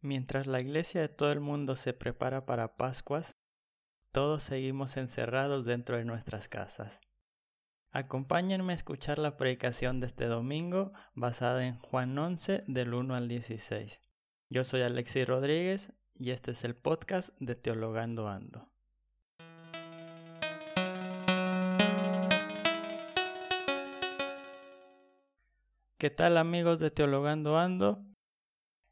Mientras la iglesia de todo el mundo se prepara para Pascuas, todos seguimos encerrados dentro de nuestras casas. Acompáñenme a escuchar la predicación de este domingo basada en Juan 11 del 1 al 16. Yo soy Alexis Rodríguez y este es el podcast de Teologando Ando. ¿Qué tal amigos de Teologando Ando?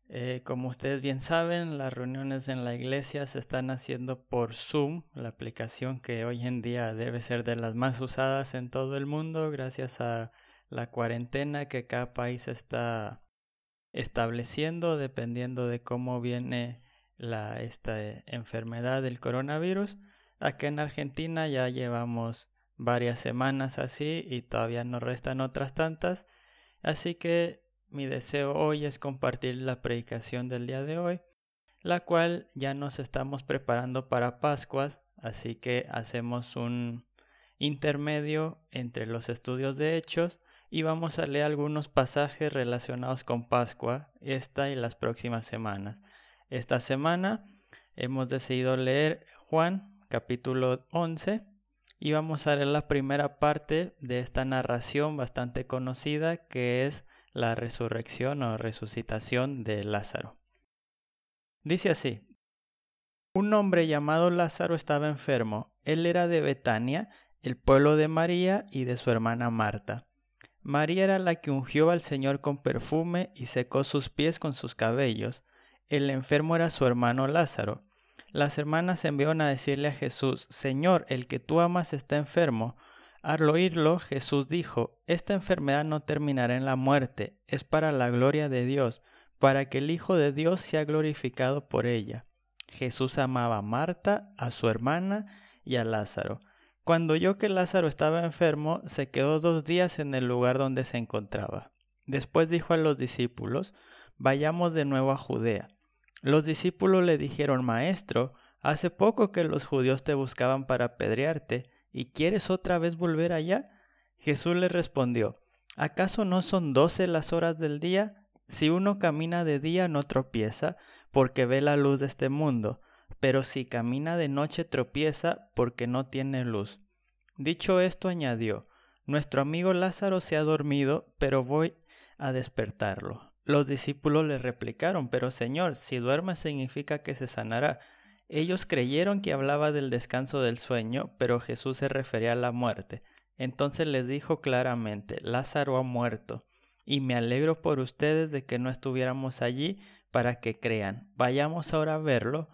Eh, como ustedes bien saben, las reuniones en la iglesia se están haciendo por Zoom, la aplicación que hoy en día debe ser de las más usadas en todo el mundo gracias a la cuarentena que cada país está estableciendo dependiendo de cómo viene la, esta enfermedad del coronavirus. Aquí en Argentina ya llevamos varias semanas así y todavía nos restan otras tantas. Así que mi deseo hoy es compartir la predicación del día de hoy, la cual ya nos estamos preparando para Pascuas, así que hacemos un intermedio entre los estudios de hechos y vamos a leer algunos pasajes relacionados con Pascua esta y las próximas semanas. Esta semana hemos decidido leer Juan capítulo 11 y vamos a leer la primera parte de esta narración bastante conocida que es la resurrección o resucitación de Lázaro. Dice así, un hombre llamado Lázaro estaba enfermo. Él era de Betania, el pueblo de María y de su hermana Marta. María era la que ungió al Señor con perfume y secó sus pies con sus cabellos. El enfermo era su hermano Lázaro. Las hermanas enviaron a decirle a Jesús, Señor, el que tú amas está enfermo. Al oírlo, Jesús dijo, Esta enfermedad no terminará en la muerte, es para la gloria de Dios, para que el Hijo de Dios sea glorificado por ella. Jesús amaba a Marta, a su hermana y a Lázaro. Cuando oyó que Lázaro estaba enfermo, se quedó dos días en el lugar donde se encontraba. Después dijo a los discípulos, Vayamos de nuevo a Judea. Los discípulos le dijeron, Maestro, hace poco que los judíos te buscaban para apedrearte, ¿Y quieres otra vez volver allá? Jesús le respondió, ¿acaso no son doce las horas del día? Si uno camina de día no tropieza, porque ve la luz de este mundo, pero si camina de noche tropieza, porque no tiene luz. Dicho esto, añadió, Nuestro amigo Lázaro se ha dormido, pero voy a despertarlo. Los discípulos le replicaron, Pero Señor, si duerme significa que se sanará. Ellos creyeron que hablaba del descanso del sueño, pero Jesús se refería a la muerte. Entonces les dijo claramente, Lázaro ha muerto, y me alegro por ustedes de que no estuviéramos allí para que crean. Vayamos ahora a verlo.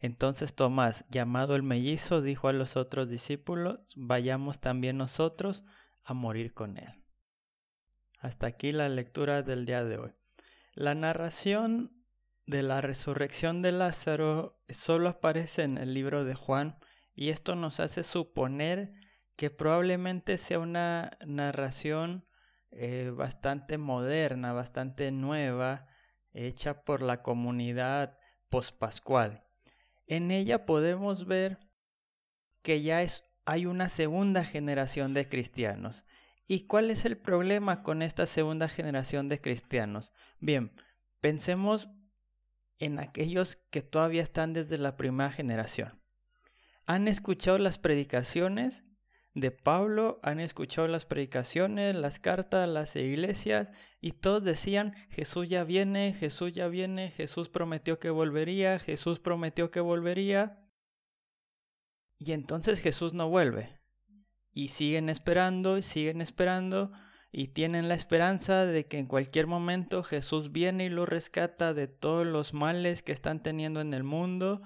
Entonces Tomás, llamado el mellizo, dijo a los otros discípulos, vayamos también nosotros a morir con él. Hasta aquí la lectura del día de hoy. La narración de la resurrección de Lázaro solo aparece en el libro de Juan y esto nos hace suponer que probablemente sea una narración eh, bastante moderna, bastante nueva, hecha por la comunidad pospascual. En ella podemos ver que ya es, hay una segunda generación de cristianos. ¿Y cuál es el problema con esta segunda generación de cristianos? Bien, pensemos en aquellos que todavía están desde la primera generación. Han escuchado las predicaciones de Pablo, han escuchado las predicaciones, las cartas, las iglesias, y todos decían, Jesús ya viene, Jesús ya viene, Jesús prometió que volvería, Jesús prometió que volvería. Y entonces Jesús no vuelve. Y siguen esperando, y siguen esperando, y tienen la esperanza de que en cualquier momento Jesús viene y lo rescata de todos los males que están teniendo en el mundo.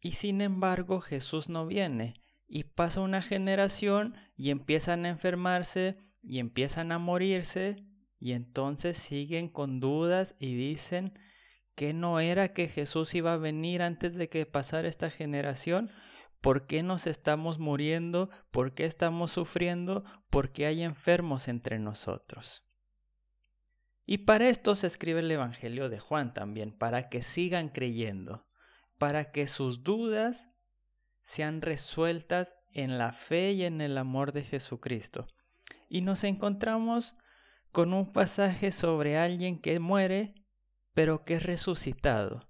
Y sin embargo Jesús no viene. Y pasa una generación y empiezan a enfermarse y empiezan a morirse y entonces siguen con dudas y dicen que no era que Jesús iba a venir antes de que pasara esta generación ¿Por qué nos estamos muriendo? ¿Por qué estamos sufriendo? ¿Por qué hay enfermos entre nosotros? Y para esto se escribe el Evangelio de Juan también, para que sigan creyendo, para que sus dudas sean resueltas en la fe y en el amor de Jesucristo. Y nos encontramos con un pasaje sobre alguien que muere pero que es resucitado.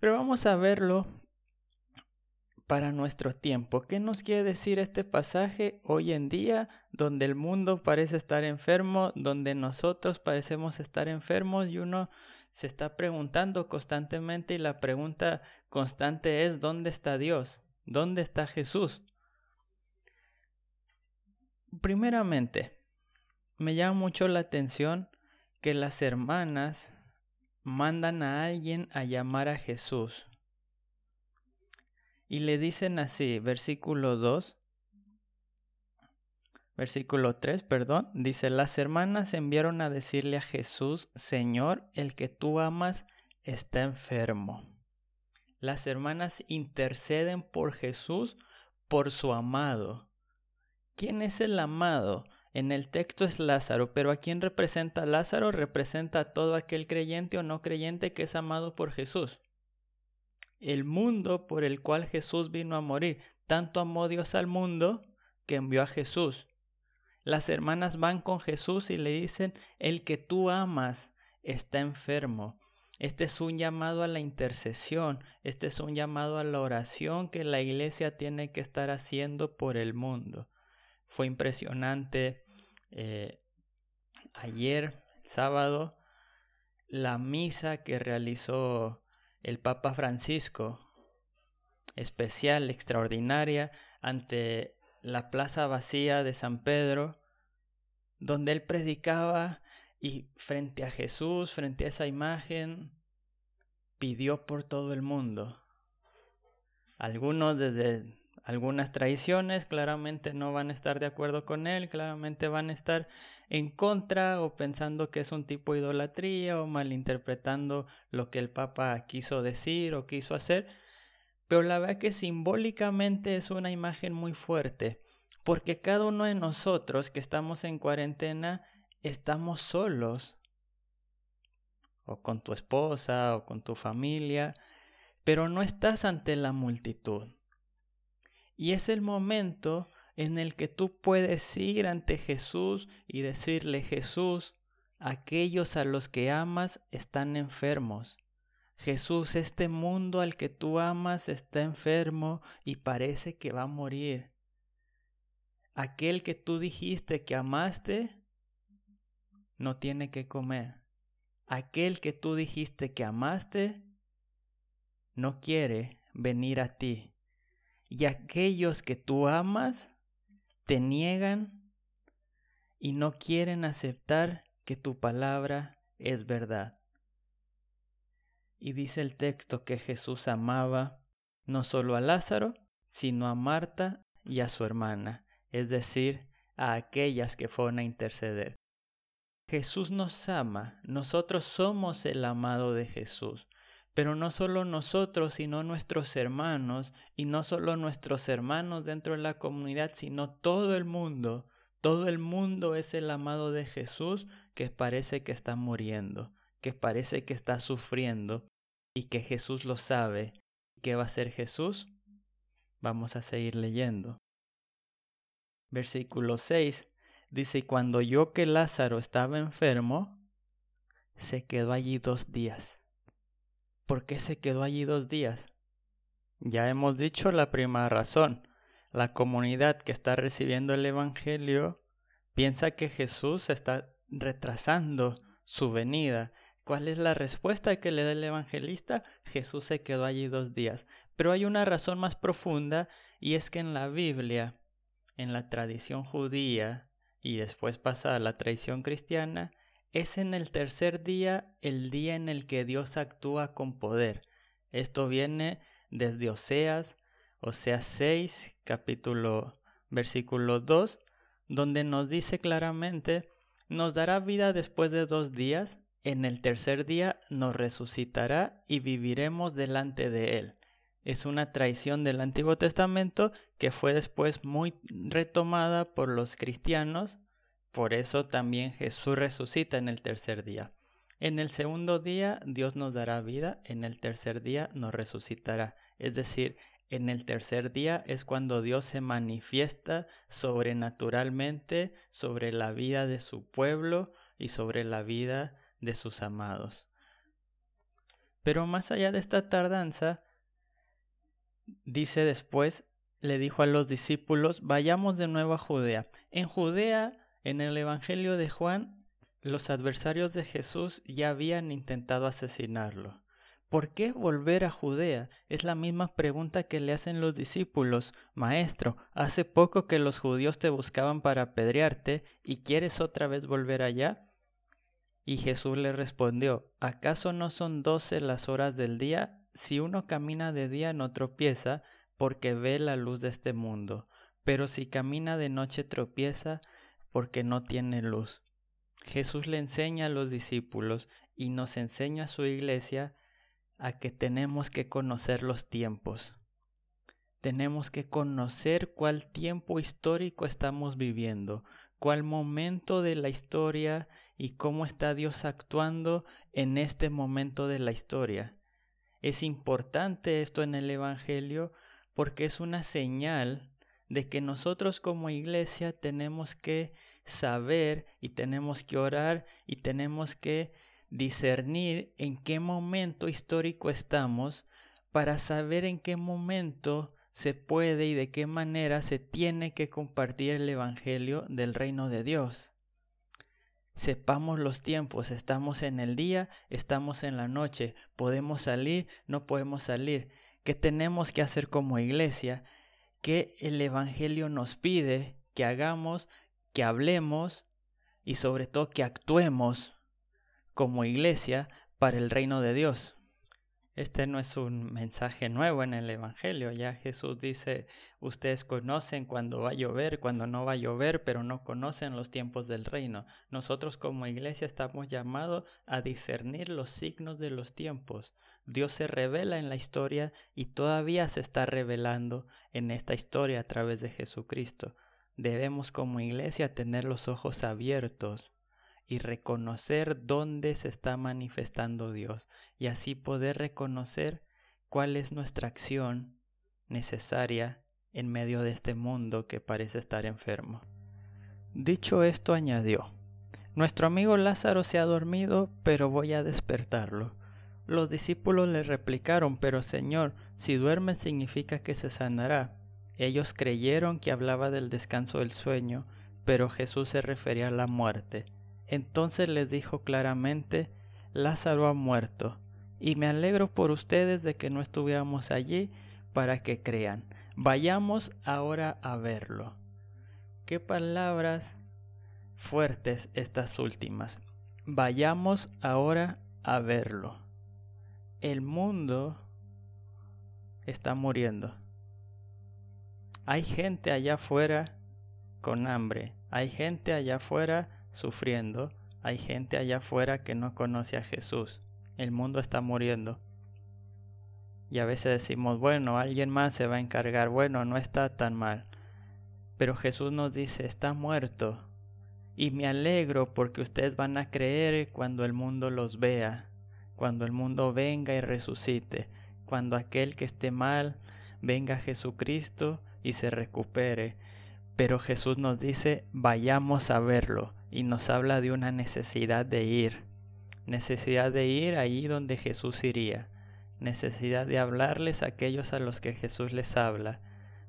Pero vamos a verlo para nuestro tiempo. ¿Qué nos quiere decir este pasaje hoy en día, donde el mundo parece estar enfermo, donde nosotros parecemos estar enfermos y uno se está preguntando constantemente y la pregunta constante es ¿dónde está Dios? ¿Dónde está Jesús? Primeramente, me llama mucho la atención que las hermanas mandan a alguien a llamar a Jesús. Y le dicen así, versículo 2, versículo 3, perdón, dice, las hermanas enviaron a decirle a Jesús, Señor, el que tú amas está enfermo. Las hermanas interceden por Jesús, por su amado. ¿Quién es el amado? En el texto es Lázaro, pero ¿a quién representa Lázaro? Representa a todo aquel creyente o no creyente que es amado por Jesús el mundo por el cual Jesús vino a morir. Tanto amó Dios al mundo que envió a Jesús. Las hermanas van con Jesús y le dicen, el que tú amas está enfermo. Este es un llamado a la intercesión, este es un llamado a la oración que la iglesia tiene que estar haciendo por el mundo. Fue impresionante eh, ayer, sábado, la misa que realizó el Papa Francisco, especial, extraordinaria, ante la plaza vacía de San Pedro, donde él predicaba y frente a Jesús, frente a esa imagen, pidió por todo el mundo. Algunos desde algunas tradiciones claramente no van a estar de acuerdo con él, claramente van a estar en contra o pensando que es un tipo de idolatría o malinterpretando lo que el Papa quiso decir o quiso hacer, pero la verdad que simbólicamente es una imagen muy fuerte, porque cada uno de nosotros que estamos en cuarentena estamos solos, o con tu esposa o con tu familia, pero no estás ante la multitud. Y es el momento en el que tú puedes ir ante Jesús y decirle, Jesús, aquellos a los que amas están enfermos. Jesús, este mundo al que tú amas está enfermo y parece que va a morir. Aquel que tú dijiste que amaste no tiene que comer. Aquel que tú dijiste que amaste no quiere venir a ti y aquellos que tú amas te niegan y no quieren aceptar que tu palabra es verdad. Y dice el texto que Jesús amaba no solo a Lázaro, sino a Marta y a su hermana, es decir, a aquellas que fueron a interceder. Jesús nos ama, nosotros somos el amado de Jesús. Pero no solo nosotros, sino nuestros hermanos, y no solo nuestros hermanos dentro de la comunidad, sino todo el mundo. Todo el mundo es el amado de Jesús que parece que está muriendo, que parece que está sufriendo, y que Jesús lo sabe. ¿Qué va a hacer Jesús? Vamos a seguir leyendo. Versículo 6 dice, cuando yo que Lázaro estaba enfermo, se quedó allí dos días. ¿Por qué se quedó allí dos días? Ya hemos dicho la primera razón. La comunidad que está recibiendo el Evangelio piensa que Jesús está retrasando su venida. ¿Cuál es la respuesta que le da el evangelista? Jesús se quedó allí dos días. Pero hay una razón más profunda y es que en la Biblia, en la tradición judía y después pasa a la tradición cristiana, es en el tercer día el día en el que Dios actúa con poder. Esto viene desde Oseas, Oseas 6, capítulo versículo 2, donde nos dice claramente, nos dará vida después de dos días, en el tercer día nos resucitará y viviremos delante de él. Es una traición del Antiguo Testamento que fue después muy retomada por los cristianos por eso también Jesús resucita en el tercer día. En el segundo día Dios nos dará vida, en el tercer día nos resucitará. Es decir, en el tercer día es cuando Dios se manifiesta sobrenaturalmente sobre la vida de su pueblo y sobre la vida de sus amados. Pero más allá de esta tardanza, dice después, le dijo a los discípulos, vayamos de nuevo a Judea. En Judea, en el Evangelio de Juan, los adversarios de Jesús ya habían intentado asesinarlo. ¿Por qué volver a Judea? Es la misma pregunta que le hacen los discípulos. Maestro, hace poco que los judíos te buscaban para apedrearte y quieres otra vez volver allá. Y Jesús le respondió, ¿acaso no son doce las horas del día? Si uno camina de día no tropieza, porque ve la luz de este mundo, pero si camina de noche tropieza, porque no tiene luz. Jesús le enseña a los discípulos y nos enseña a su iglesia a que tenemos que conocer los tiempos. Tenemos que conocer cuál tiempo histórico estamos viviendo, cuál momento de la historia y cómo está Dios actuando en este momento de la historia. Es importante esto en el Evangelio porque es una señal de que nosotros como iglesia tenemos que saber y tenemos que orar y tenemos que discernir en qué momento histórico estamos para saber en qué momento se puede y de qué manera se tiene que compartir el Evangelio del reino de Dios. Sepamos los tiempos, estamos en el día, estamos en la noche, podemos salir, no podemos salir. ¿Qué tenemos que hacer como iglesia? ¿Qué el Evangelio nos pide que hagamos, que hablemos y sobre todo que actuemos como iglesia para el reino de Dios. Este no es un mensaje nuevo en el Evangelio. Ya Jesús dice, ustedes conocen cuando va a llover, cuando no va a llover, pero no conocen los tiempos del reino. Nosotros como iglesia estamos llamados a discernir los signos de los tiempos. Dios se revela en la historia y todavía se está revelando en esta historia a través de Jesucristo. Debemos como iglesia tener los ojos abiertos y reconocer dónde se está manifestando Dios y así poder reconocer cuál es nuestra acción necesaria en medio de este mundo que parece estar enfermo. Dicho esto añadió, Nuestro amigo Lázaro se ha dormido, pero voy a despertarlo. Los discípulos le replicaron, pero Señor, si duerme significa que se sanará. Ellos creyeron que hablaba del descanso del sueño, pero Jesús se refería a la muerte. Entonces les dijo claramente, Lázaro ha muerto, y me alegro por ustedes de que no estuviéramos allí para que crean. Vayamos ahora a verlo. Qué palabras fuertes estas últimas. Vayamos ahora a verlo. El mundo está muriendo. Hay gente allá afuera con hambre. Hay gente allá afuera sufriendo, hay gente allá afuera que no conoce a Jesús. El mundo está muriendo. Y a veces decimos, bueno, alguien más se va a encargar, bueno, no está tan mal. Pero Jesús nos dice, está muerto. Y me alegro porque ustedes van a creer cuando el mundo los vea, cuando el mundo venga y resucite, cuando aquel que esté mal venga a Jesucristo y se recupere. Pero Jesús nos dice, vayamos a verlo y nos habla de una necesidad de ir, necesidad de ir allí donde Jesús iría, necesidad de hablarles a aquellos a los que Jesús les habla,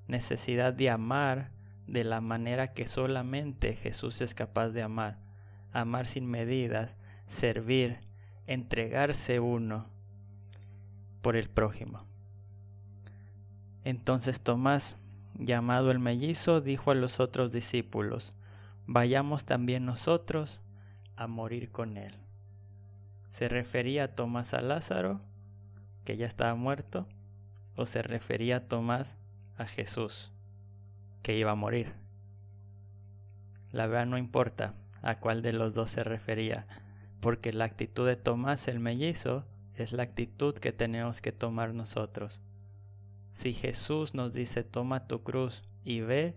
necesidad de amar de la manera que solamente Jesús es capaz de amar, amar sin medidas, servir, entregarse uno por el prójimo. Entonces Tomás, llamado el mellizo, dijo a los otros discípulos, vayamos también nosotros a morir con él. ¿Se refería a Tomás a Lázaro, que ya estaba muerto? ¿O se refería a Tomás a Jesús, que iba a morir? La verdad no importa a cuál de los dos se refería, porque la actitud de Tomás el mellizo es la actitud que tenemos que tomar nosotros. Si Jesús nos dice toma tu cruz y ve,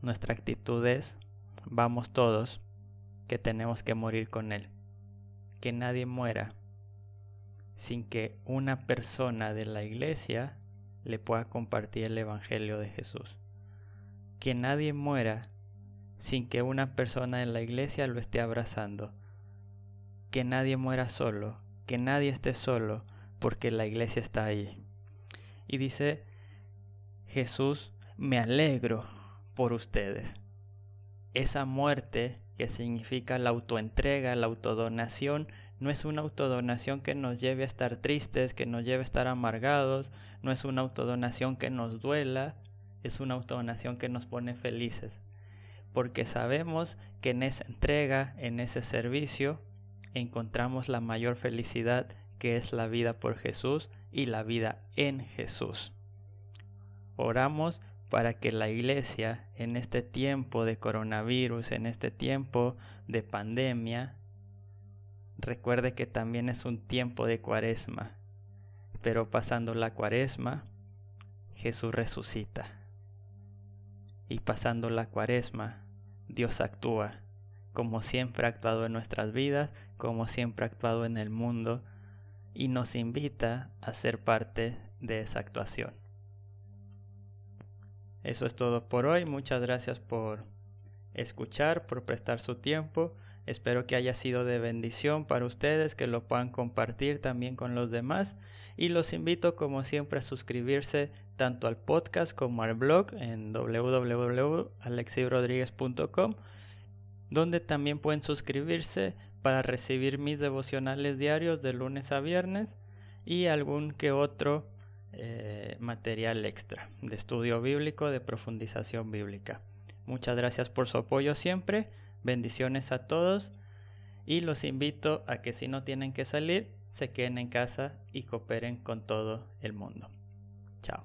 nuestra actitud es vamos todos, que tenemos que morir con Él. Que nadie muera sin que una persona de la iglesia le pueda compartir el Evangelio de Jesús. Que nadie muera sin que una persona de la iglesia lo esté abrazando. Que nadie muera solo, que nadie esté solo, porque la iglesia está ahí. Y dice Jesús, me alegro por ustedes. Esa muerte que significa la autoentrega, la autodonación, no es una autodonación que nos lleve a estar tristes, que nos lleve a estar amargados, no es una autodonación que nos duela, es una autodonación que nos pone felices, porque sabemos que en esa entrega, en ese servicio, encontramos la mayor felicidad que es la vida por Jesús y la vida en Jesús. Oramos para que la iglesia en este tiempo de coronavirus, en este tiempo de pandemia, recuerde que también es un tiempo de cuaresma, pero pasando la cuaresma, Jesús resucita y pasando la cuaresma, Dios actúa, como siempre ha actuado en nuestras vidas, como siempre ha actuado en el mundo, y nos invita a ser parte de esa actuación. Eso es todo por hoy, muchas gracias por escuchar, por prestar su tiempo. Espero que haya sido de bendición para ustedes, que lo puedan compartir también con los demás. Y los invito como siempre a suscribirse tanto al podcast como al blog en www.alexibrodríguez.com, donde también pueden suscribirse para recibir mis devocionales diarios de lunes a viernes y algún que otro eh, material extra de estudio bíblico, de profundización bíblica. Muchas gracias por su apoyo siempre Bendiciones a todos y los invito a que si no tienen que salir, se queden en casa y cooperen con todo el mundo. Chao.